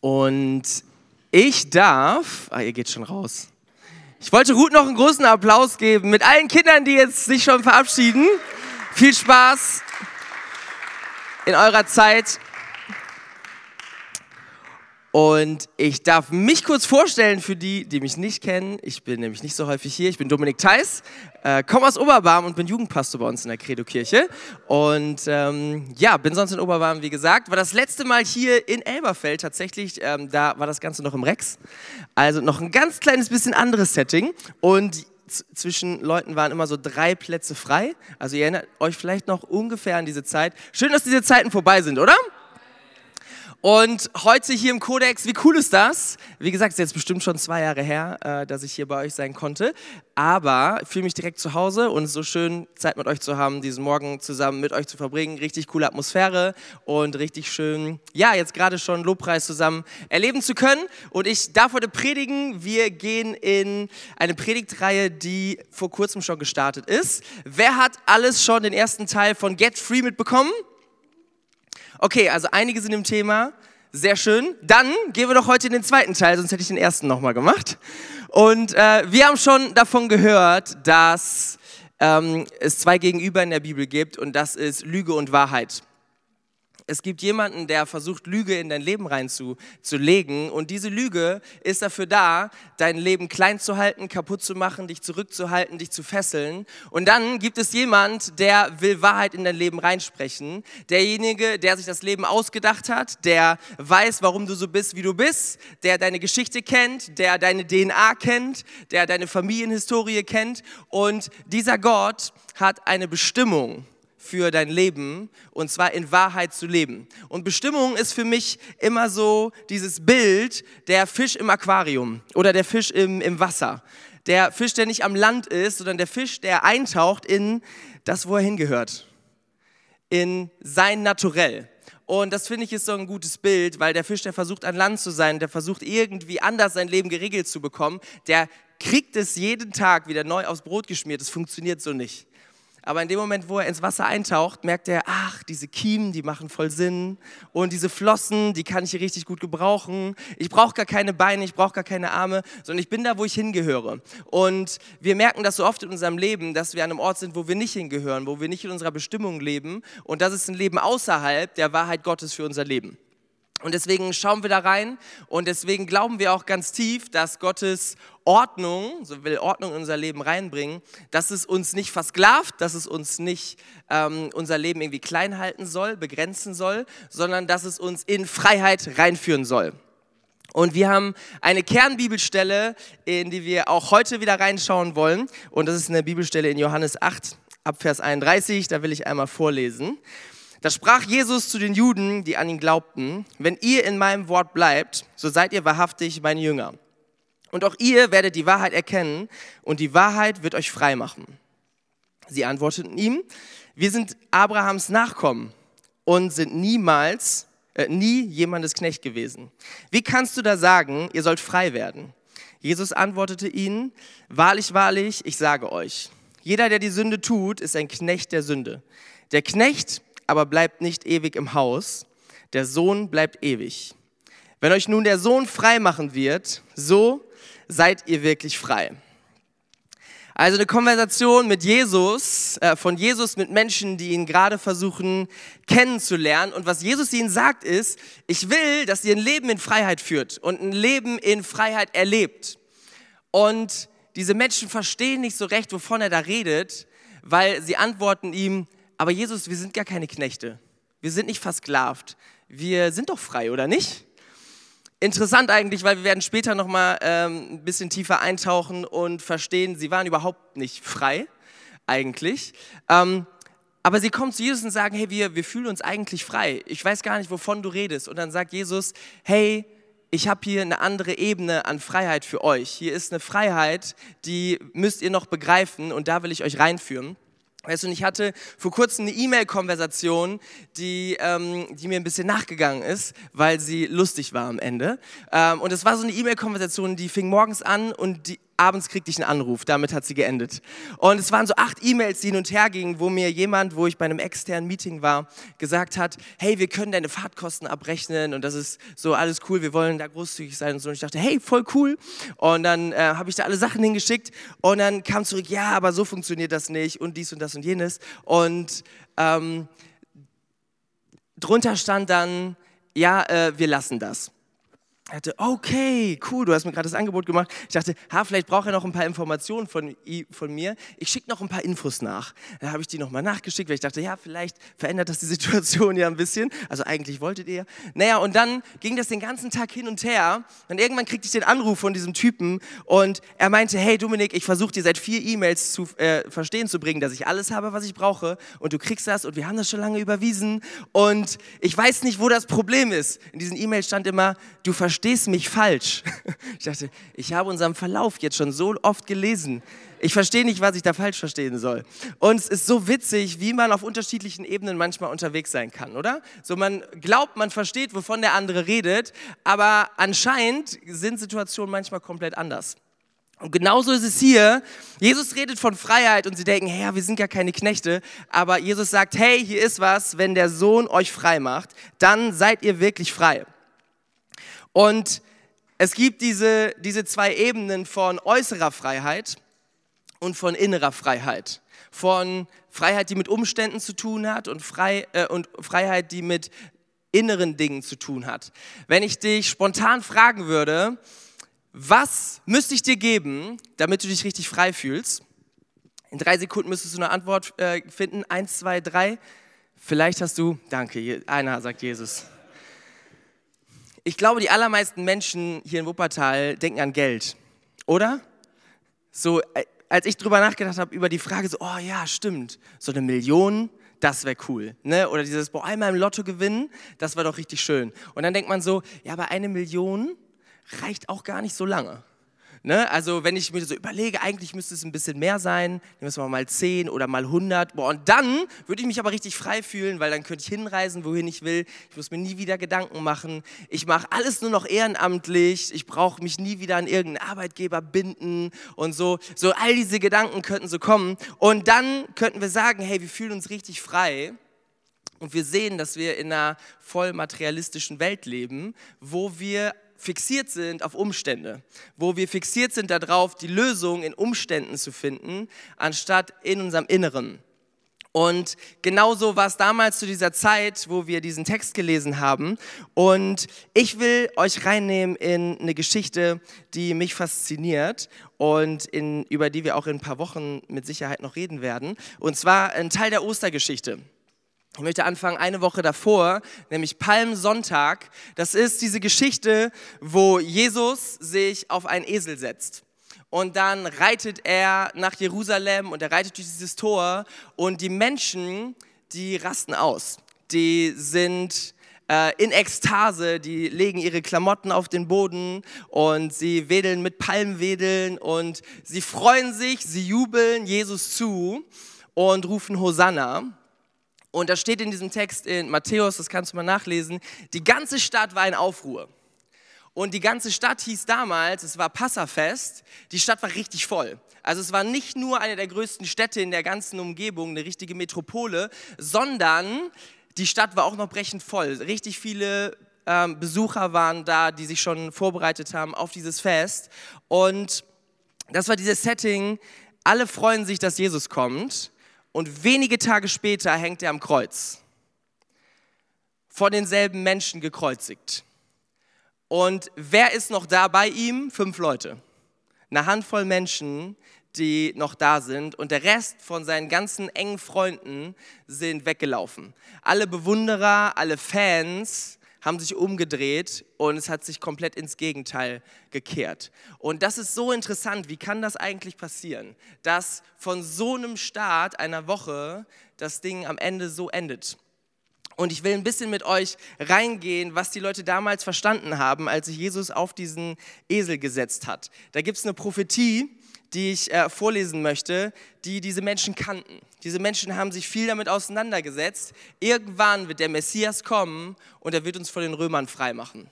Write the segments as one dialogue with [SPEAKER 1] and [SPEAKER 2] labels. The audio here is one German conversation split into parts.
[SPEAKER 1] Und ich darf, ah, ihr geht schon raus. Ich wollte Ruth noch einen großen Applaus geben mit allen Kindern, die jetzt sich schon verabschieden. Viel Spaß in eurer Zeit. Und ich darf mich kurz vorstellen für die, die mich nicht kennen. Ich bin nämlich nicht so häufig hier. Ich bin Dominik Theis, äh, komme aus Oberbarm und bin Jugendpastor bei uns in der Credo-Kirche. Und ähm, ja, bin sonst in Oberbarm, wie gesagt. War das letzte Mal hier in Elberfeld tatsächlich. Ähm, da war das Ganze noch im Rex. Also noch ein ganz kleines bisschen anderes Setting. Und zwischen Leuten waren immer so drei Plätze frei. Also ihr erinnert euch vielleicht noch ungefähr an diese Zeit. Schön, dass diese Zeiten vorbei sind, oder? Und heute hier im Kodex, wie cool ist das? Wie gesagt, es ist jetzt bestimmt schon zwei Jahre her, äh, dass ich hier bei euch sein konnte. Aber fühle mich direkt zu Hause und es ist so schön, Zeit mit euch zu haben, diesen Morgen zusammen mit euch zu verbringen. Richtig coole Atmosphäre und richtig schön, ja, jetzt gerade schon Lobpreis zusammen erleben zu können. Und ich darf heute predigen. Wir gehen in eine Predigtreihe, die vor kurzem schon gestartet ist. Wer hat alles schon den ersten Teil von Get Free mitbekommen? Okay, also einige sind im Thema. Sehr schön. Dann gehen wir doch heute in den zweiten Teil, sonst hätte ich den ersten nochmal gemacht. Und äh, wir haben schon davon gehört, dass ähm, es zwei Gegenüber in der Bibel gibt und das ist Lüge und Wahrheit es gibt jemanden, der versucht, Lüge in dein Leben reinzulegen. Und diese Lüge ist dafür da, dein Leben klein zu halten, kaputt zu machen, dich zurückzuhalten, dich zu fesseln. Und dann gibt es jemand, der will Wahrheit in dein Leben reinsprechen. Derjenige, der sich das Leben ausgedacht hat, der weiß, warum du so bist, wie du bist, der deine Geschichte kennt, der deine DNA kennt, der deine Familienhistorie kennt. Und dieser Gott hat eine Bestimmung für dein Leben und zwar in Wahrheit zu leben. Und Bestimmung ist für mich immer so dieses Bild der Fisch im Aquarium oder der Fisch im, im Wasser. Der Fisch, der nicht am Land ist, sondern der Fisch, der eintaucht in das, wo er hingehört. In sein Naturell. Und das finde ich ist so ein gutes Bild, weil der Fisch, der versucht an Land zu sein, der versucht irgendwie anders sein Leben geregelt zu bekommen, der kriegt es jeden Tag wieder neu aufs Brot geschmiert. Das funktioniert so nicht. Aber in dem Moment, wo er ins Wasser eintaucht, merkt er, ach, diese Kiemen, die machen voll Sinn. Und diese Flossen, die kann ich hier richtig gut gebrauchen. Ich brauche gar keine Beine, ich brauche gar keine Arme, sondern ich bin da, wo ich hingehöre. Und wir merken das so oft in unserem Leben, dass wir an einem Ort sind, wo wir nicht hingehören, wo wir nicht in unserer Bestimmung leben. Und das ist ein Leben außerhalb der Wahrheit Gottes für unser Leben. Und deswegen schauen wir da rein und deswegen glauben wir auch ganz tief, dass Gottes Ordnung, so will Ordnung in unser Leben reinbringen, dass es uns nicht versklavt, dass es uns nicht ähm, unser Leben irgendwie klein halten soll, begrenzen soll, sondern dass es uns in Freiheit reinführen soll. Und wir haben eine Kernbibelstelle, in die wir auch heute wieder reinschauen wollen. Und das ist eine Bibelstelle in Johannes 8, ab Vers 31. Da will ich einmal vorlesen. Da sprach Jesus zu den Juden, die an ihn glaubten, wenn ihr in meinem Wort bleibt, so seid ihr wahrhaftig meine Jünger. Und auch ihr werdet die Wahrheit erkennen und die Wahrheit wird euch frei machen. Sie antworteten ihm, wir sind Abrahams Nachkommen und sind niemals, äh, nie jemandes Knecht gewesen. Wie kannst du da sagen, ihr sollt frei werden? Jesus antwortete ihnen, wahrlich, wahrlich, ich sage euch, jeder, der die Sünde tut, ist ein Knecht der Sünde. Der Knecht aber bleibt nicht ewig im Haus, der Sohn bleibt ewig. Wenn euch nun der Sohn frei machen wird, so seid ihr wirklich frei. Also eine Konversation mit Jesus, äh, von Jesus mit Menschen, die ihn gerade versuchen kennenzulernen. Und was Jesus ihnen sagt ist, ich will, dass ihr ein Leben in Freiheit führt und ein Leben in Freiheit erlebt. Und diese Menschen verstehen nicht so recht, wovon er da redet, weil sie antworten ihm, aber Jesus, wir sind gar keine Knechte. Wir sind nicht versklavt. Wir sind doch frei, oder nicht? Interessant eigentlich, weil wir werden später nochmal ähm, ein bisschen tiefer eintauchen und verstehen, sie waren überhaupt nicht frei, eigentlich. Ähm, aber sie kommen zu Jesus und sagen, hey, wir, wir fühlen uns eigentlich frei. Ich weiß gar nicht, wovon du redest. Und dann sagt Jesus, hey, ich habe hier eine andere Ebene an Freiheit für euch. Hier ist eine Freiheit, die müsst ihr noch begreifen und da will ich euch reinführen. Weißt du, ich hatte vor kurzem eine E-Mail-Konversation, die, ähm, die mir ein bisschen nachgegangen ist, weil sie lustig war am Ende. Ähm, und es war so eine E-Mail-Konversation, die fing morgens an und die, abends kriegte ich einen Anruf. Damit hat sie geendet. Und es waren so acht E-Mails, die hin und her gingen, wo mir jemand, wo ich bei einem externen Meeting war, gesagt hat, hey, wir können deine Fahrtkosten abrechnen und das ist so alles cool, wir wollen da großzügig sein und so. Und ich dachte, hey, voll cool. Und dann äh, habe ich da alle Sachen hingeschickt und dann kam zurück, ja, aber so funktioniert das nicht und dies und das und jenes. Und ähm, drunter stand dann, ja, äh, wir lassen das. Er dachte, okay, cool, du hast mir gerade das Angebot gemacht. Ich dachte, ha, vielleicht braucht er noch ein paar Informationen von, von mir. Ich schicke noch ein paar Infos nach. Dann habe ich die nochmal nachgeschickt, weil ich dachte, ja, vielleicht verändert das die Situation ja ein bisschen. Also eigentlich wolltet ihr. Naja, und dann ging das den ganzen Tag hin und her. Und irgendwann kriegte ich den Anruf von diesem Typen und er meinte, hey Dominik, ich versuche dir seit vier E-Mails zu äh, verstehen zu bringen, dass ich alles habe, was ich brauche und du kriegst das und wir haben das schon lange überwiesen und ich weiß nicht, wo das Problem ist. In diesen E-Mails stand immer, du verstehst verstehst mich falsch. Ich dachte, ich habe unseren Verlauf jetzt schon so oft gelesen. Ich verstehe nicht, was ich da falsch verstehen soll. Und es ist so witzig, wie man auf unterschiedlichen Ebenen manchmal unterwegs sein kann, oder? So man glaubt, man versteht, wovon der andere redet, aber anscheinend sind Situationen manchmal komplett anders. Und genauso ist es hier. Jesus redet von Freiheit und sie denken, hey, wir sind ja keine Knechte. Aber Jesus sagt, hey, hier ist was, wenn der Sohn euch frei macht, dann seid ihr wirklich frei. Und es gibt diese, diese zwei Ebenen von äußerer Freiheit und von innerer Freiheit. Von Freiheit, die mit Umständen zu tun hat und, frei, äh, und Freiheit, die mit inneren Dingen zu tun hat. Wenn ich dich spontan fragen würde, was müsste ich dir geben, damit du dich richtig frei fühlst? In drei Sekunden müsstest du eine Antwort äh, finden. Eins, zwei, drei. Vielleicht hast du, danke, einer sagt Jesus. Ich glaube, die allermeisten Menschen hier in Wuppertal denken an Geld, oder? So, äh, als ich drüber nachgedacht habe, über die Frage, so, oh ja, stimmt, so eine Million, das wäre cool. Ne? Oder dieses, boah, einmal im Lotto gewinnen, das war doch richtig schön. Und dann denkt man so, ja, aber eine Million reicht auch gar nicht so lange. Ne? Also wenn ich mir so überlege, eigentlich müsste es ein bisschen mehr sein, nehmen wir es mal 10 oder mal 100. Boah, und dann würde ich mich aber richtig frei fühlen, weil dann könnte ich hinreisen, wohin ich will. Ich muss mir nie wieder Gedanken machen. Ich mache alles nur noch ehrenamtlich. Ich brauche mich nie wieder an irgendeinen Arbeitgeber binden und so. So all diese Gedanken könnten so kommen. Und dann könnten wir sagen, hey, wir fühlen uns richtig frei. Und wir sehen, dass wir in einer voll materialistischen Welt leben, wo wir fixiert sind auf Umstände, wo wir fixiert sind darauf, die Lösung in Umständen zu finden, anstatt in unserem Inneren. Und genauso war es damals zu dieser Zeit, wo wir diesen Text gelesen haben. Und ich will euch reinnehmen in eine Geschichte, die mich fasziniert und in, über die wir auch in ein paar Wochen mit Sicherheit noch reden werden. Und zwar ein Teil der Ostergeschichte. Ich möchte anfangen eine Woche davor, nämlich Palmsonntag. Das ist diese Geschichte, wo Jesus sich auf einen Esel setzt. Und dann reitet er nach Jerusalem und er reitet durch dieses Tor und die Menschen, die rasten aus. Die sind äh, in Ekstase, die legen ihre Klamotten auf den Boden und sie wedeln mit Palmwedeln und sie freuen sich, sie jubeln Jesus zu und rufen Hosanna. Und da steht in diesem Text in Matthäus, das kannst du mal nachlesen, die ganze Stadt war in Aufruhr. Und die ganze Stadt hieß damals, es war Passafest, die Stadt war richtig voll. Also es war nicht nur eine der größten Städte in der ganzen Umgebung, eine richtige Metropole, sondern die Stadt war auch noch brechend voll. Richtig viele ähm, Besucher waren da, die sich schon vorbereitet haben auf dieses Fest. Und das war dieses Setting, alle freuen sich, dass Jesus kommt und wenige Tage später hängt er am Kreuz. Vor denselben Menschen gekreuzigt. Und wer ist noch da bei ihm? Fünf Leute. Eine Handvoll Menschen, die noch da sind. Und der Rest von seinen ganzen engen Freunden sind weggelaufen. Alle Bewunderer, alle Fans haben sich umgedreht und es hat sich komplett ins Gegenteil gekehrt. Und das ist so interessant. Wie kann das eigentlich passieren, dass von so einem Start einer Woche das Ding am Ende so endet? Und ich will ein bisschen mit euch reingehen, was die Leute damals verstanden haben, als sich Jesus auf diesen Esel gesetzt hat. Da gibt es eine Prophetie, die ich äh, vorlesen möchte, die diese Menschen kannten. Diese Menschen haben sich viel damit auseinandergesetzt. Irgendwann wird der Messias kommen und er wird uns vor den Römern freimachen.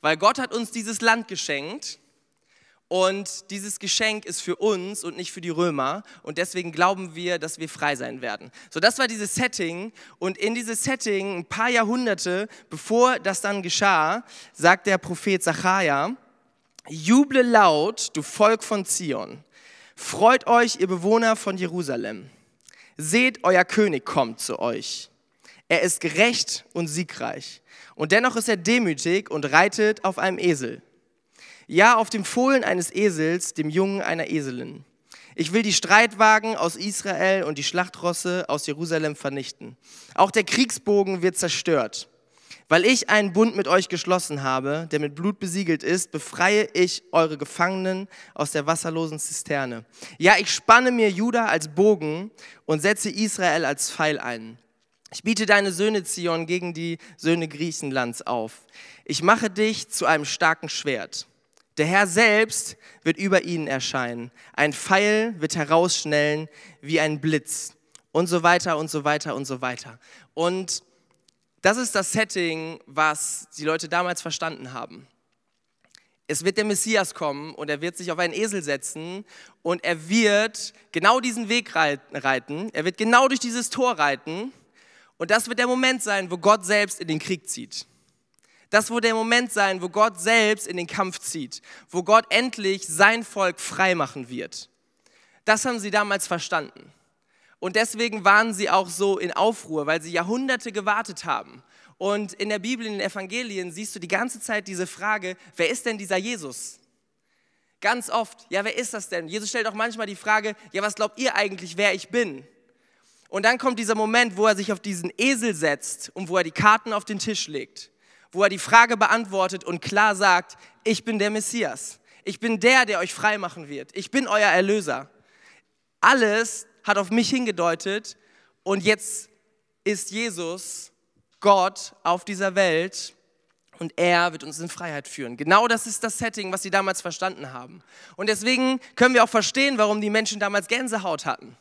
[SPEAKER 1] Weil Gott hat uns dieses Land geschenkt Und dieses Geschenk ist für uns und nicht für die Römer. Und deswegen glauben wir, dass wir frei sein werden. So, das war dieses Setting. Und in dieses Setting, ein paar Jahrhunderte bevor das dann geschah, sagt der Prophet Zachariah, Juble laut, du Volk von Zion. Freut euch, ihr Bewohner von Jerusalem. Seht, euer König kommt zu euch. Er ist gerecht und siegreich. Und dennoch ist er demütig und reitet auf einem Esel ja, auf dem Fohlen eines Esels, dem Jungen einer Eselin. Ich will die Streitwagen aus Israel und die Schlachtrosse aus Jerusalem vernichten. Auch der Kriegsbogen wird zerstört. Weil ich einen Bund mit euch geschlossen habe, der mit Blut besiegelt ist, befreie ich eure Gefangenen aus der wasserlosen Zisterne. Ja, ich spanne mir Juda als Bogen und setze Israel als Pfeil ein. Ich biete deine Söhne Zion gegen die Söhne Griechenlands auf. Ich mache dich zu einem starken Schwert. Der Herr selbst wird über ihnen erscheinen. Ein Pfeil wird herausschnellen wie ein Blitz und so weiter und so weiter und so weiter. Und das ist das Setting, was die Leute damals verstanden haben. Es wird der Messias kommen und er wird sich auf einen Esel setzen und er wird genau diesen Weg reiten. Er wird genau durch dieses Tor reiten und das wird der Moment sein, wo Gott selbst in den Krieg zieht. Das wird der Moment sein, wo Gott selbst in den Kampf zieht, wo Gott endlich sein Volk frei machen wird. Das haben sie damals verstanden. Und deswegen waren sie auch so in Aufruhr, weil sie Jahrhunderte gewartet haben. Und in der Bibel, in den Evangelien siehst du die ganze Zeit diese Frage, wer ist denn dieser Jesus? Ganz oft, ja, wer ist das denn? Jesus stellt auch manchmal die Frage, ja, was glaubt ihr eigentlich, wer ich bin? Und dann kommt dieser Moment, wo er sich auf diesen Esel setzt und wo er die Karten auf den Tisch legt wo er die Frage beantwortet und klar sagt, ich bin der Messias. Ich bin der, der euch frei machen wird. Ich bin euer Erlöser. Alles hat auf mich hingedeutet und jetzt ist Jesus Gott auf dieser Welt und er wird uns in Freiheit führen. Genau das ist das Setting, was sie damals verstanden haben. Und deswegen können wir auch verstehen, warum die Menschen damals Gänsehaut hatten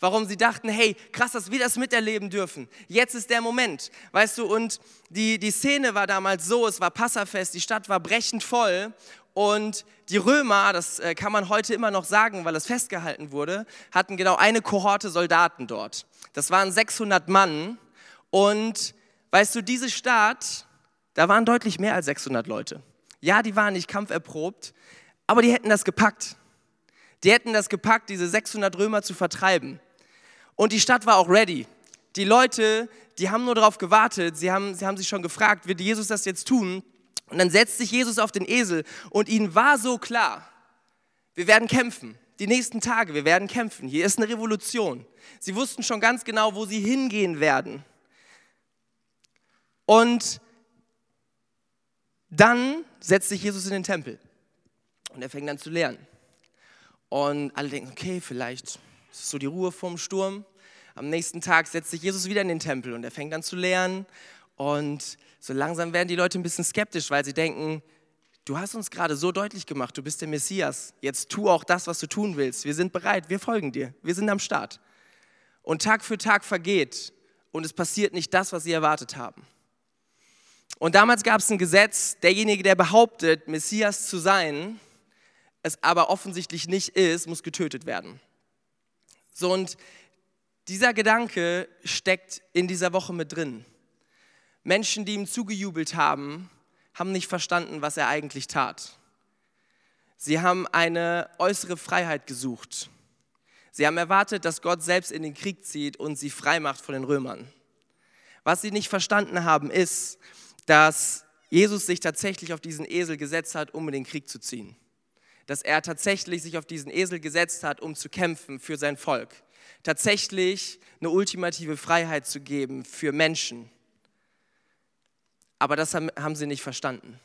[SPEAKER 1] warum sie dachten, hey, krass, dass wir das miterleben dürfen. Jetzt ist der Moment, weißt du, und die, die Szene war damals so, es war Passafest, die Stadt war brechend voll und die Römer, das äh, kann man heute immer noch sagen, weil es festgehalten wurde, hatten genau eine Kohorte Soldaten dort. Das waren 600 Mann und weißt du, diese Stadt, da waren deutlich mehr als 600 Leute. Ja, die waren nicht kampferprobt, aber die hätten das gepackt. Die hätten das gepackt, diese 600 Römer zu vertreiben. Und die Stadt war auch ready. Die Leute, die haben nur darauf gewartet, sie haben, sie haben sich schon gefragt, wird Jesus das jetzt tun? Und dann setzt sich Jesus auf den Esel und ihnen war so klar, wir werden kämpfen. Die nächsten Tage, wir werden kämpfen. Hier ist eine Revolution. Sie wussten schon ganz genau, wo sie hingehen werden. Und dann setzt sich Jesus in den Tempel und er fängt an zu lernen. Und alle denken, okay, vielleicht das ist so die Ruhe vorm Sturm. Am nächsten Tag setzt sich Jesus wieder in den Tempel und er fängt an zu lernen. Und so langsam werden die Leute ein bisschen skeptisch, weil sie denken, du hast uns gerade so deutlich gemacht, du bist der Messias. Jetzt tu auch das, was du tun willst. Wir sind bereit, wir folgen dir, wir sind am Start. Und Tag für Tag vergeht und es passiert nicht das, was sie erwartet haben. Und damals gab es ein Gesetz, derjenige, der behauptet, Messias zu sein, es aber offensichtlich nicht ist, muss getötet werden. So, und dieser Gedanke steckt in dieser Woche mit drin. Menschen, die ihm zugejubelt haben, haben nicht verstanden, was er eigentlich tat. Sie haben eine äußere Freiheit gesucht. Sie haben erwartet, dass Gott selbst in den Krieg zieht und sie frei macht von den Römern. Was sie nicht verstanden haben, ist, dass Jesus sich tatsächlich auf diesen Esel gesetzt hat, um in den Krieg zu ziehen dass er tatsächlich sich auf diesen Esel gesetzt hat, um zu kämpfen für sein Volk. Tatsächlich eine ultimative Freiheit zu geben für Menschen. Aber das haben sie nicht verstanden.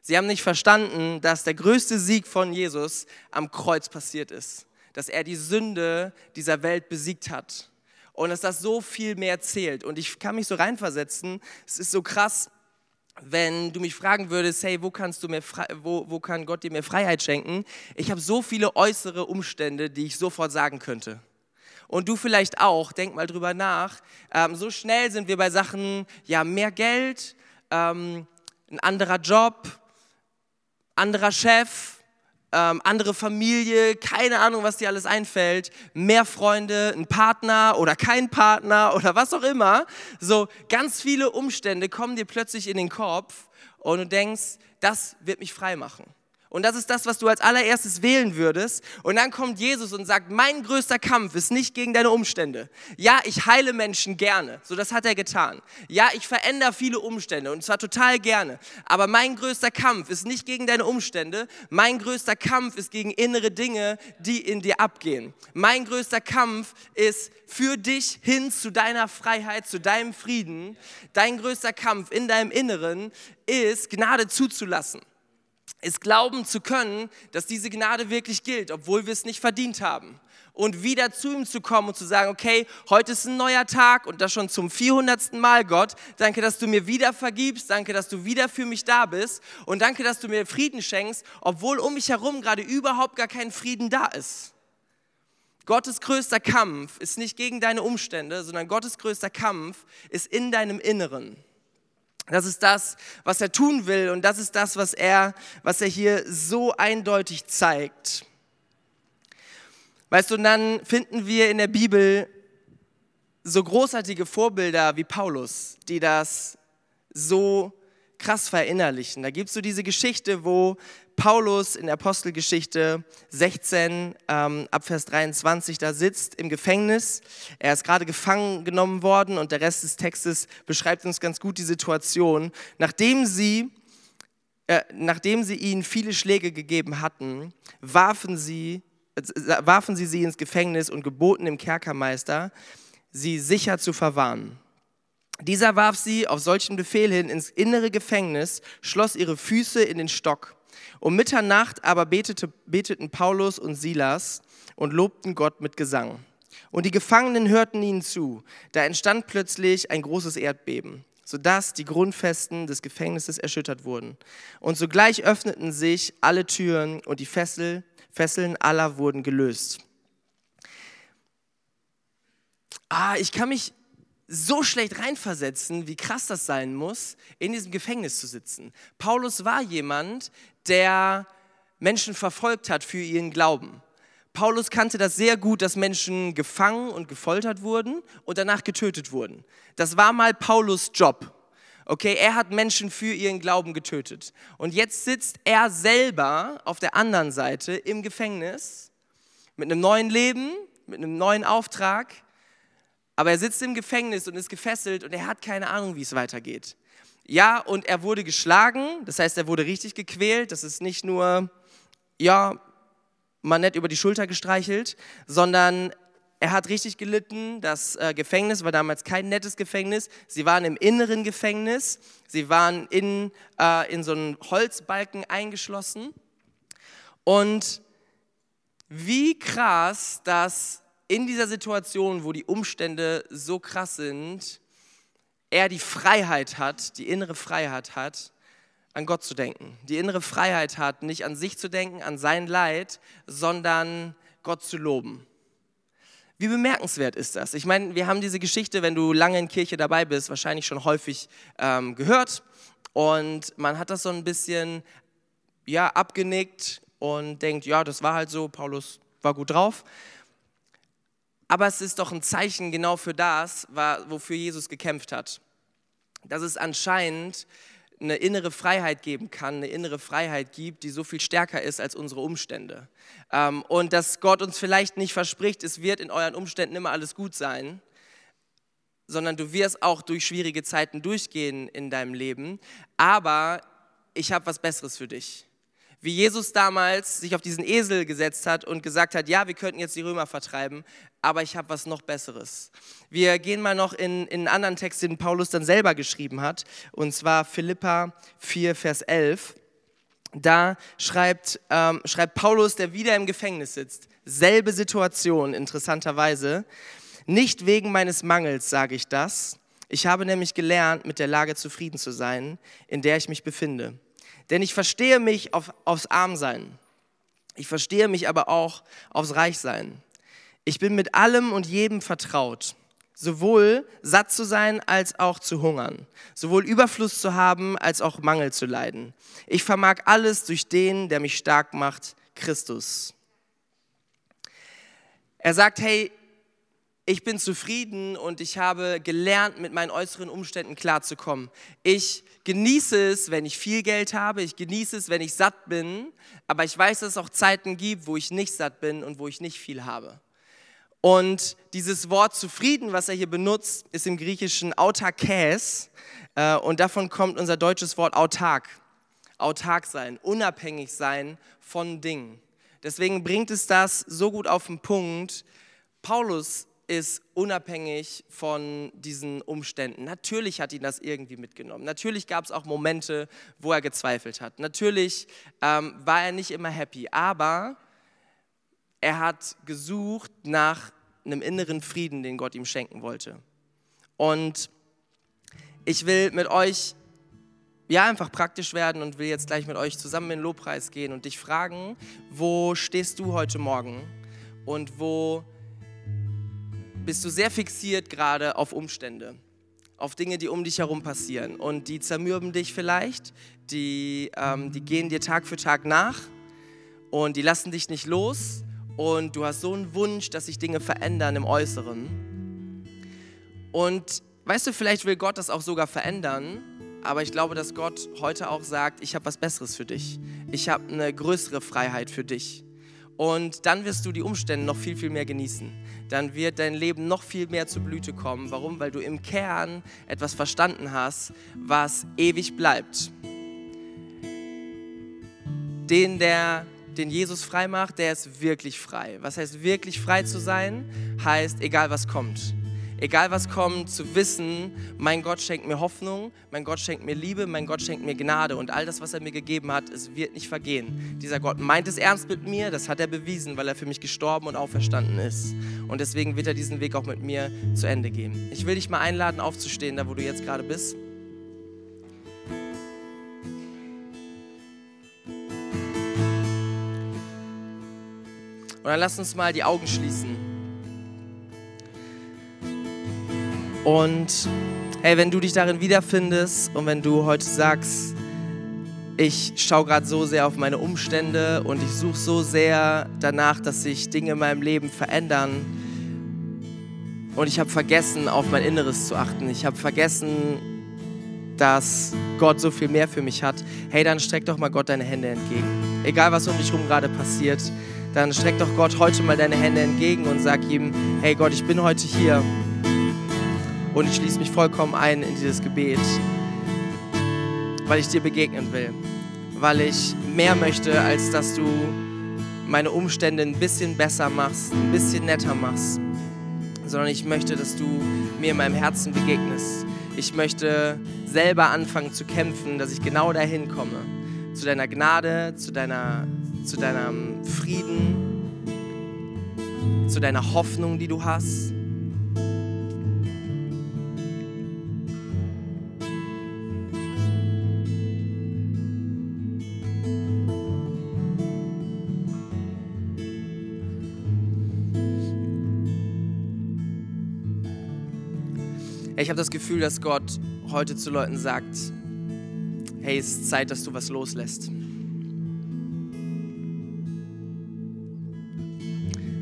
[SPEAKER 1] Sie haben nicht verstanden, dass der größte Sieg von Jesus am Kreuz passiert ist. Dass er die Sünde dieser Welt besiegt hat. Und dass das so viel mehr zählt. Und ich kann mich so reinversetzen. Es ist so krass wenn du mich fragen würdest, hey, wo kannst du mir, wo, wo kann Gott dir mehr Freiheit schenken? Ich habe so viele äußere Umstände, die ich sofort sagen könnte. Und du vielleicht auch, denk mal drüber nach. Ähm, so schnell sind wir bei Sachen, ja, mehr Geld, ähm, ein anderer Job, anderer Chef, ähm, andere Familie, keine Ahnung, was dir alles einfällt, mehr Freunde, ein Partner oder kein Partner oder was auch immer. So ganz viele Umstände kommen dir plötzlich in den Kopf und du denkst, das wird mich frei machen. Und das ist das, was du als allererstes wählen würdest. Und dann kommt Jesus und sagt, mein größter Kampf ist nicht gegen deine Umstände. Ja, ich heile Menschen gerne. So, das hat er getan. Ja, ich verändere viele Umstände und zwar total gerne. Aber mein größter Kampf ist nicht gegen deine Umstände. Mein größter Kampf ist gegen innere Dinge, die in dir abgehen. Mein größter Kampf ist für dich hin zu deiner Freiheit, zu deinem Frieden. Dein größter Kampf in deinem Inneren ist, Gnade zuzulassen ist glauben zu können, dass diese Gnade wirklich gilt, obwohl wir es nicht verdient haben. Und wieder zu ihm zu kommen und zu sagen, okay, heute ist ein neuer Tag und das schon zum 400. Mal, Gott. Danke, dass du mir wieder vergibst. Danke, dass du wieder für mich da bist. Und danke, dass du mir Frieden schenkst, obwohl um mich herum gerade überhaupt gar kein Frieden da ist. Gottes größter Kampf ist nicht gegen deine Umstände, sondern Gottes größter Kampf ist in deinem Inneren. Das ist das, was er tun will und das ist das, was er, was er hier so eindeutig zeigt. Weißt du, und dann finden wir in der Bibel so großartige Vorbilder wie Paulus, die das so krass verinnerlichen. Da gibt es so diese Geschichte, wo Paulus in Apostelgeschichte 16 ähm, ab Vers 23 da sitzt im Gefängnis. Er ist gerade gefangen genommen worden und der Rest des Textes beschreibt uns ganz gut die Situation. Nachdem sie, äh, nachdem sie ihnen viele Schläge gegeben hatten, warfen sie, äh, warfen sie sie ins Gefängnis und geboten dem Kerkermeister, sie sicher zu verwahren. Dieser warf sie auf solchen Befehl hin ins innere Gefängnis, schloss ihre Füße in den Stock. Um Mitternacht aber betete, beteten Paulus und Silas und lobten Gott mit Gesang. Und die Gefangenen hörten ihnen zu. Da entstand plötzlich ein großes Erdbeben, sodass die Grundfesten des Gefängnisses erschüttert wurden. Und sogleich öffneten sich alle Türen und die Fessel, Fesseln aller wurden gelöst. Ah, ich kann mich so schlecht reinversetzen, wie krass das sein muss, in diesem Gefängnis zu sitzen. Paulus war jemand, der Menschen verfolgt hat für ihren Glauben. Paulus kannte das sehr gut, dass Menschen gefangen und gefoltert wurden und danach getötet wurden. Das war mal Paulus Job. Okay, er hat Menschen für ihren Glauben getötet. Und jetzt sitzt er selber auf der anderen Seite im Gefängnis mit einem neuen Leben, mit einem neuen Auftrag aber er sitzt im Gefängnis und ist gefesselt und er hat keine Ahnung, wie es weitergeht. Ja, und er wurde geschlagen, das heißt, er wurde richtig gequält. Das ist nicht nur, ja, mal nett über die Schulter gestreichelt, sondern er hat richtig gelitten. Das äh, Gefängnis war damals kein nettes Gefängnis. Sie waren im inneren Gefängnis. Sie waren in, äh, in so einen Holzbalken eingeschlossen. Und wie krass, dass in dieser Situation, wo die Umstände so krass sind, er die Freiheit hat, die innere Freiheit hat, an Gott zu denken. Die innere Freiheit hat, nicht an sich zu denken, an sein Leid, sondern Gott zu loben. Wie bemerkenswert ist das? Ich meine, wir haben diese Geschichte, wenn du lange in Kirche dabei bist, wahrscheinlich schon häufig ähm, gehört. Und man hat das so ein bisschen ja, abgenickt und denkt, ja, das war halt so, Paulus war gut drauf. Aber es ist doch ein Zeichen genau für das, wofür Jesus gekämpft hat. Dass es anscheinend eine innere Freiheit geben kann, eine innere Freiheit gibt, die so viel stärker ist als unsere Umstände. Ähm, und dass Gott uns vielleicht nicht verspricht, es wird in euren Umständen immer alles gut sein, sondern du wirst auch durch schwierige Zeiten durchgehen in deinem Leben. Aber ich habe was Besseres für dich wie Jesus damals sich auf diesen Esel gesetzt hat und gesagt hat, ja, wir könnten jetzt die Römer vertreiben, aber ich habe was noch Besseres. Wir gehen mal noch in, in einen anderen Text, den Paulus dann selber geschrieben hat, und zwar Philippa 4, Vers 11. Da schreibt, ähm, schreibt Paulus, der wieder im Gefängnis sitzt, selbe Situation, interessanterweise. Nicht wegen meines Mangels sage ich das. Ich habe nämlich gelernt, mit der Lage zufrieden zu sein, in der ich mich befinde. Denn ich verstehe mich auf, aufs Armsein. Ich verstehe mich aber auch aufs Reichsein. Ich bin mit allem und jedem vertraut, sowohl satt zu sein als auch zu hungern, sowohl Überfluss zu haben als auch Mangel zu leiden. Ich vermag alles durch den, der mich stark macht, Christus. Er sagt, hey, ich bin zufrieden und ich habe gelernt, mit meinen äußeren Umständen klarzukommen. Ich genieße es, wenn ich viel Geld habe, ich genieße es, wenn ich satt bin, aber ich weiß, dass es auch Zeiten gibt, wo ich nicht satt bin und wo ich nicht viel habe. Und dieses Wort zufrieden, was er hier benutzt, ist im Griechischen autarkes äh, und davon kommt unser deutsches Wort autark. Autark sein, unabhängig sein von Dingen. Deswegen bringt es das so gut auf den Punkt. Paulus ist unabhängig von diesen Umständen. Natürlich hat ihn das irgendwie mitgenommen. Natürlich gab es auch Momente, wo er gezweifelt hat. Natürlich ähm, war er nicht immer happy, aber er hat gesucht nach einem inneren Frieden, den Gott ihm schenken wollte. Und ich will mit euch ja einfach praktisch werden und will jetzt gleich mit euch zusammen in den Lobpreis gehen und dich fragen, wo stehst du heute Morgen und wo bist du sehr fixiert gerade auf Umstände, auf Dinge, die um dich herum passieren. Und die zermürben dich vielleicht, die, ähm, die gehen dir Tag für Tag nach und die lassen dich nicht los. Und du hast so einen Wunsch, dass sich Dinge verändern im Äußeren. Und weißt du, vielleicht will Gott das auch sogar verändern, aber ich glaube, dass Gott heute auch sagt, ich habe was Besseres für dich. Ich habe eine größere Freiheit für dich. Und dann wirst du die Umstände noch viel, viel mehr genießen. Dann wird dein Leben noch viel mehr zur Blüte kommen. Warum? Weil du im Kern etwas verstanden hast, was ewig bleibt. Den, der den Jesus frei macht, der ist wirklich frei. Was heißt wirklich frei zu sein? Heißt, egal was kommt egal was kommt, zu wissen, mein Gott schenkt mir Hoffnung, mein Gott schenkt mir Liebe, mein Gott schenkt mir Gnade und all das, was er mir gegeben hat, es wird nicht vergehen. Dieser Gott meint es ernst mit mir, das hat er bewiesen, weil er für mich gestorben und auferstanden ist. Und deswegen wird er diesen Weg auch mit mir zu Ende gehen. Ich will dich mal einladen, aufzustehen, da wo du jetzt gerade bist. Und dann lass uns mal die Augen schließen. Und hey, wenn du dich darin wiederfindest und wenn du heute sagst, ich schaue gerade so sehr auf meine Umstände und ich suche so sehr danach, dass sich Dinge in meinem Leben verändern. Und ich habe vergessen, auf mein Inneres zu achten. Ich habe vergessen, dass Gott so viel mehr für mich hat. Hey, dann streck doch mal Gott deine Hände entgegen. Egal, was um dich herum gerade passiert, dann streck doch Gott heute mal deine Hände entgegen und sag ihm, hey Gott, ich bin heute hier und ich schließe mich vollkommen ein in dieses Gebet, weil ich dir begegnen will. Weil ich mehr möchte, als dass du meine Umstände ein bisschen besser machst, ein bisschen netter machst, sondern ich möchte, dass du mir in meinem Herzen begegnest. Ich möchte selber anfangen zu kämpfen, dass ich genau dahin komme. Zu deiner Gnade, zu, deiner, zu deinem Frieden, zu deiner Hoffnung, die du hast. Ich habe das Gefühl, dass Gott heute zu Leuten sagt, hey, es ist Zeit, dass du was loslässt.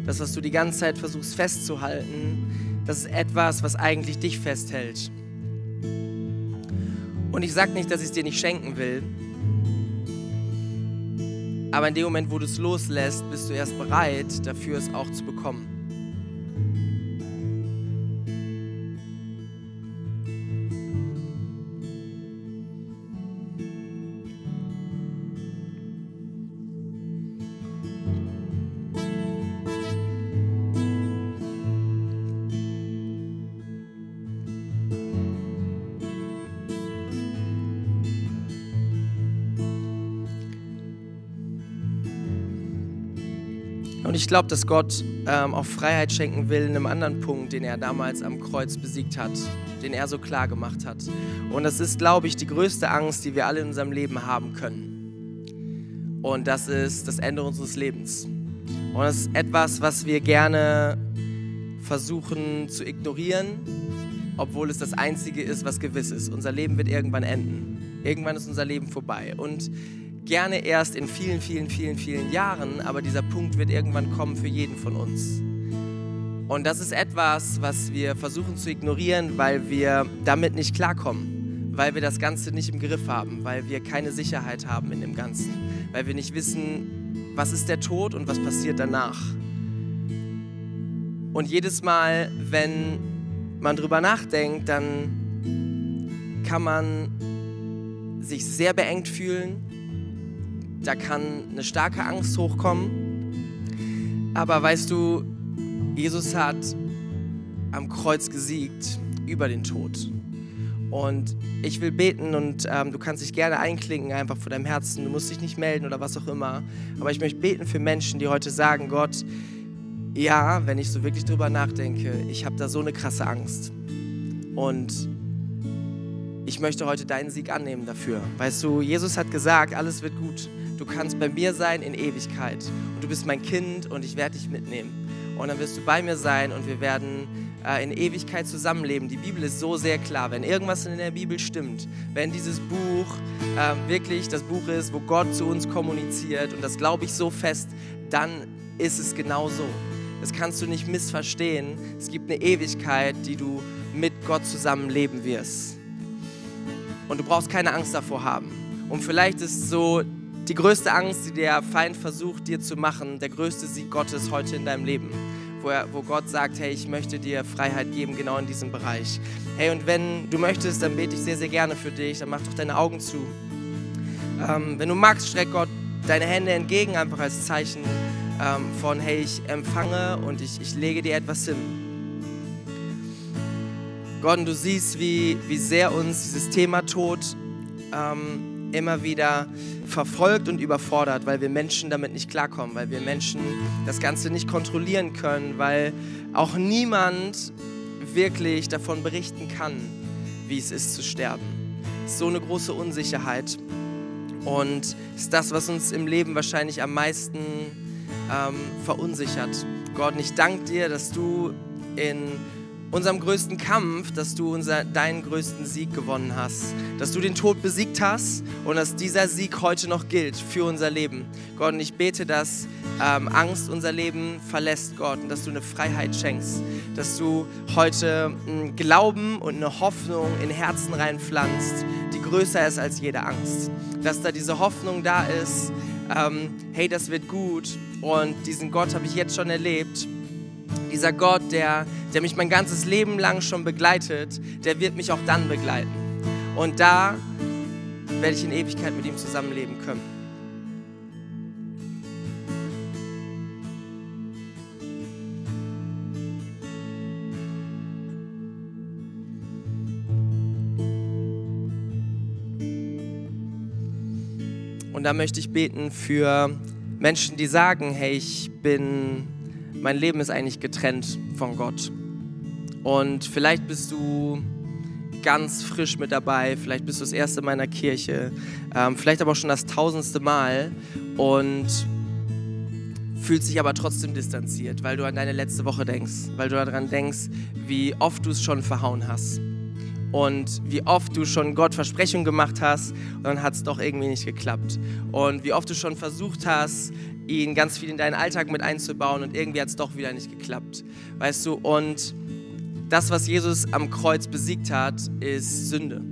[SPEAKER 1] Das, was du die ganze Zeit versuchst festzuhalten, das ist etwas, was eigentlich dich festhält. Und ich sage nicht, dass ich es dir nicht schenken will, aber in dem Moment, wo du es loslässt, bist du erst bereit, dafür es auch zu bekommen. Glaube, dass Gott ähm, auch Freiheit schenken will in einem anderen Punkt, den er damals am Kreuz besiegt hat, den er so klar gemacht hat. Und das ist, glaube ich, die größte Angst, die wir alle in unserem Leben haben können. Und das ist das Ende unseres Lebens. Und das ist etwas, was wir gerne versuchen zu ignorieren, obwohl es das Einzige ist, was gewiss ist. Unser Leben wird irgendwann enden. Irgendwann ist unser Leben vorbei. Und gerne erst in vielen, vielen, vielen, vielen Jahren, aber dieser Punkt wird irgendwann kommen für jeden von uns. Und das ist etwas, was wir versuchen zu ignorieren, weil wir damit nicht klarkommen, weil wir das Ganze nicht im Griff haben, weil wir keine Sicherheit haben in dem Ganzen, weil wir nicht wissen, was ist der Tod und was passiert danach. Und jedes Mal, wenn man drüber nachdenkt, dann kann man sich sehr beengt fühlen. Da kann eine starke Angst hochkommen. Aber weißt du, Jesus hat am Kreuz gesiegt über den Tod. Und ich will beten und ähm, du kannst dich gerne einklinken einfach vor deinem Herzen. Du musst dich nicht melden oder was auch immer. Aber ich möchte beten für Menschen, die heute sagen, Gott, ja, wenn ich so wirklich drüber nachdenke, ich habe da so eine krasse Angst. Und ich möchte heute deinen Sieg annehmen dafür. Weißt du, Jesus hat gesagt, alles wird gut. Du kannst bei mir sein in Ewigkeit. Und du bist mein Kind und ich werde dich mitnehmen. Und dann wirst du bei mir sein und wir werden äh, in Ewigkeit zusammenleben. Die Bibel ist so sehr klar. Wenn irgendwas in der Bibel stimmt, wenn dieses Buch äh, wirklich das Buch ist, wo Gott zu uns kommuniziert, und das glaube ich so fest, dann ist es genau so. Das kannst du nicht missverstehen. Es gibt eine Ewigkeit, die du mit Gott zusammen leben wirst. Und du brauchst keine Angst davor haben. Und vielleicht ist so die größte Angst, die der Feind versucht dir zu machen, der größte Sieg Gottes heute in deinem Leben. Wo, er, wo Gott sagt, hey, ich möchte dir Freiheit geben, genau in diesem Bereich. Hey, und wenn du möchtest, dann bete ich sehr, sehr gerne für dich. Dann mach doch deine Augen zu. Ähm, wenn du magst, streck Gott deine Hände entgegen, einfach als Zeichen ähm, von, hey, ich empfange und ich, ich lege dir etwas hin. Gott, und du siehst, wie, wie sehr uns dieses Thema Tod ähm, immer wieder verfolgt und überfordert, weil wir Menschen damit nicht klarkommen, weil wir Menschen das Ganze nicht kontrollieren können, weil auch niemand wirklich davon berichten kann, wie es ist zu sterben. Ist so eine große Unsicherheit und ist das, was uns im Leben wahrscheinlich am meisten ähm, verunsichert. Gott, ich danke dir, dass du in unserem größten Kampf, dass du unser, deinen größten Sieg gewonnen hast, dass du den Tod besiegt hast und dass dieser Sieg heute noch gilt für unser Leben. Gott, und ich bete, dass ähm, Angst unser Leben verlässt, Gott, und dass du eine Freiheit schenkst, dass du heute einen Glauben und eine Hoffnung in Herzen reinpflanzt, die größer ist als jede Angst. Dass da diese Hoffnung da ist, ähm, hey, das wird gut und diesen Gott habe ich jetzt schon erlebt. Dieser Gott, der, der mich mein ganzes Leben lang schon begleitet, der wird mich auch dann begleiten. Und da werde ich in Ewigkeit mit ihm zusammenleben können. Und da möchte ich beten für Menschen, die sagen, hey, ich bin, mein Leben ist eigentlich getrennt von Gott. Und vielleicht bist du ganz frisch mit dabei, vielleicht bist du das erste in der Kirche, ähm, vielleicht aber auch schon das tausendste Mal und fühlst dich aber trotzdem distanziert, weil du an deine letzte Woche denkst, weil du daran denkst, wie oft du es schon verhauen hast und wie oft du schon Gott Versprechungen gemacht hast und dann hat es doch irgendwie nicht geklappt. Und wie oft du schon versucht hast, ihn ganz viel in deinen Alltag mit einzubauen und irgendwie hat es doch wieder nicht geklappt. Weißt du, und das, was Jesus am Kreuz besiegt hat, ist Sünde.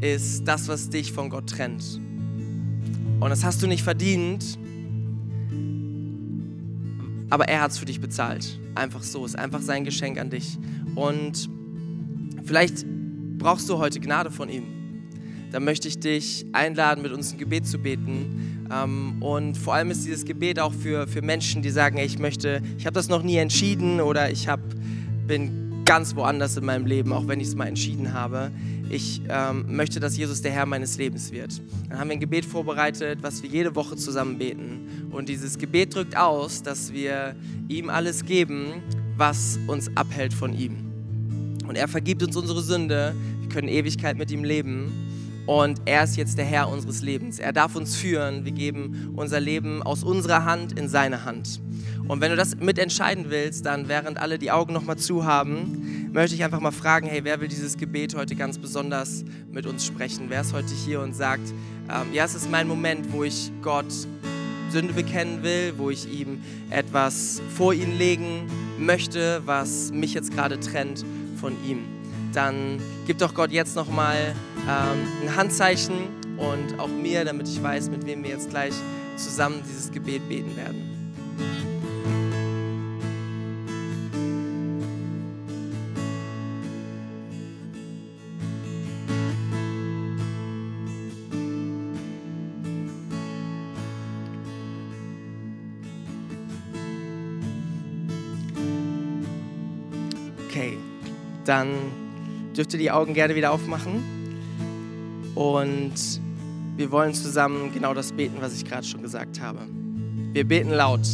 [SPEAKER 1] Ist das, was dich von Gott trennt. Und das hast du nicht verdient, aber er hat es für dich bezahlt. Einfach so, ist einfach sein Geschenk an dich. Und Vielleicht brauchst du heute Gnade von ihm. Dann möchte ich dich einladen, mit uns ein Gebet zu beten. Ähm, und vor allem ist dieses Gebet auch für, für Menschen, die sagen, ich möchte, ich habe das noch nie entschieden oder ich hab, bin ganz woanders in meinem Leben, auch wenn ich es mal entschieden habe. Ich ähm, möchte, dass Jesus der Herr meines Lebens wird. Dann haben wir ein Gebet vorbereitet, was wir jede Woche zusammen beten. Und dieses Gebet drückt aus, dass wir ihm alles geben, was uns abhält von ihm. Und er vergibt uns unsere Sünde. Wir können Ewigkeit mit ihm leben. Und er ist jetzt der Herr unseres Lebens. Er darf uns führen. Wir geben unser Leben aus unserer Hand in seine Hand. Und wenn du das mitentscheiden willst, dann während alle die Augen nochmal zu haben, möchte ich einfach mal fragen, hey, wer will dieses Gebet heute ganz besonders mit uns sprechen? Wer ist heute hier und sagt, ähm, ja, es ist mein Moment, wo ich Gott Sünde bekennen will, wo ich ihm etwas vor ihn legen möchte, was mich jetzt gerade trennt von ihm. Dann gib doch Gott jetzt nochmal ähm, ein Handzeichen und auch mir, damit ich weiß, mit wem wir jetzt gleich zusammen dieses Gebet beten werden. Dann dürft ihr die Augen gerne wieder aufmachen. Und wir wollen zusammen genau das beten, was ich gerade schon gesagt habe. Wir beten laut.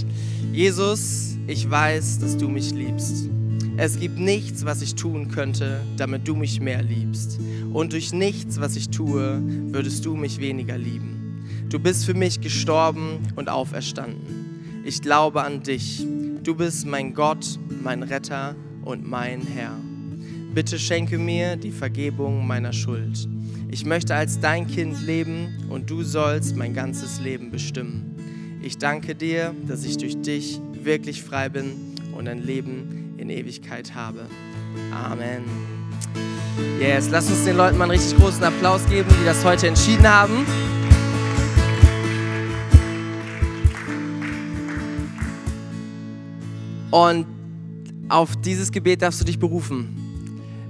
[SPEAKER 1] Jesus, ich weiß, dass du mich liebst. Es gibt nichts, was ich tun könnte, damit du mich mehr liebst. Und durch nichts, was ich tue, würdest du mich weniger lieben. Du bist für mich gestorben und auferstanden. Ich glaube an dich. Du bist mein Gott, mein Retter und mein Herr. Bitte schenke mir die Vergebung meiner Schuld. Ich möchte als dein Kind leben und du sollst mein ganzes Leben bestimmen. Ich danke dir, dass ich durch dich wirklich frei bin und ein Leben in Ewigkeit habe. Amen. Yes, lass uns den Leuten mal einen richtig großen Applaus geben, die das heute entschieden haben. Und auf dieses Gebet darfst du dich berufen.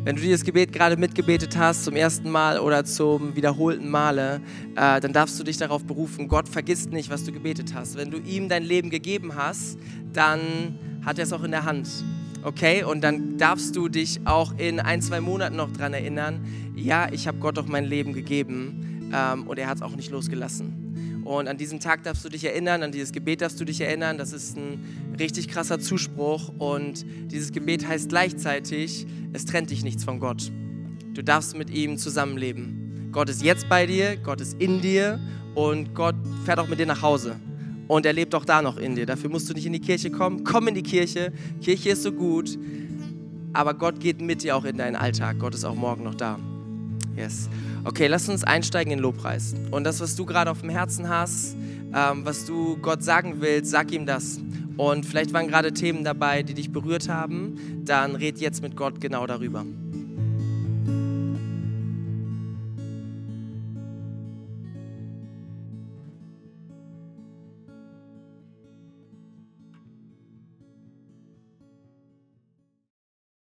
[SPEAKER 1] Wenn du dieses Gebet gerade mitgebetet hast, zum ersten Mal oder zum wiederholten Male, äh, dann darfst du dich darauf berufen. Gott vergisst nicht, was du gebetet hast. Wenn du ihm dein Leben gegeben hast, dann hat er es auch in der Hand. Okay? Und dann darfst du dich auch in ein, zwei Monaten noch daran erinnern, ja, ich habe Gott doch mein Leben gegeben ähm, und er hat es auch nicht losgelassen. Und an diesen Tag darfst du dich erinnern, an dieses Gebet darfst du dich erinnern. Das ist ein richtig krasser Zuspruch. Und dieses Gebet heißt gleichzeitig, es trennt dich nichts von Gott. Du darfst mit ihm zusammenleben. Gott ist jetzt bei dir, Gott ist in dir und Gott fährt auch mit dir nach Hause. Und er lebt auch da noch in dir. Dafür musst du nicht in die Kirche kommen. Komm in die Kirche. Kirche ist so gut. Aber Gott geht mit dir auch in deinen Alltag. Gott ist auch morgen noch da. Yes. Okay, lass uns einsteigen in Lobpreis. Und das, was du gerade auf dem Herzen hast, ähm, was du Gott sagen willst, sag ihm das. Und vielleicht waren gerade Themen dabei, die dich berührt haben, dann red jetzt mit Gott genau darüber.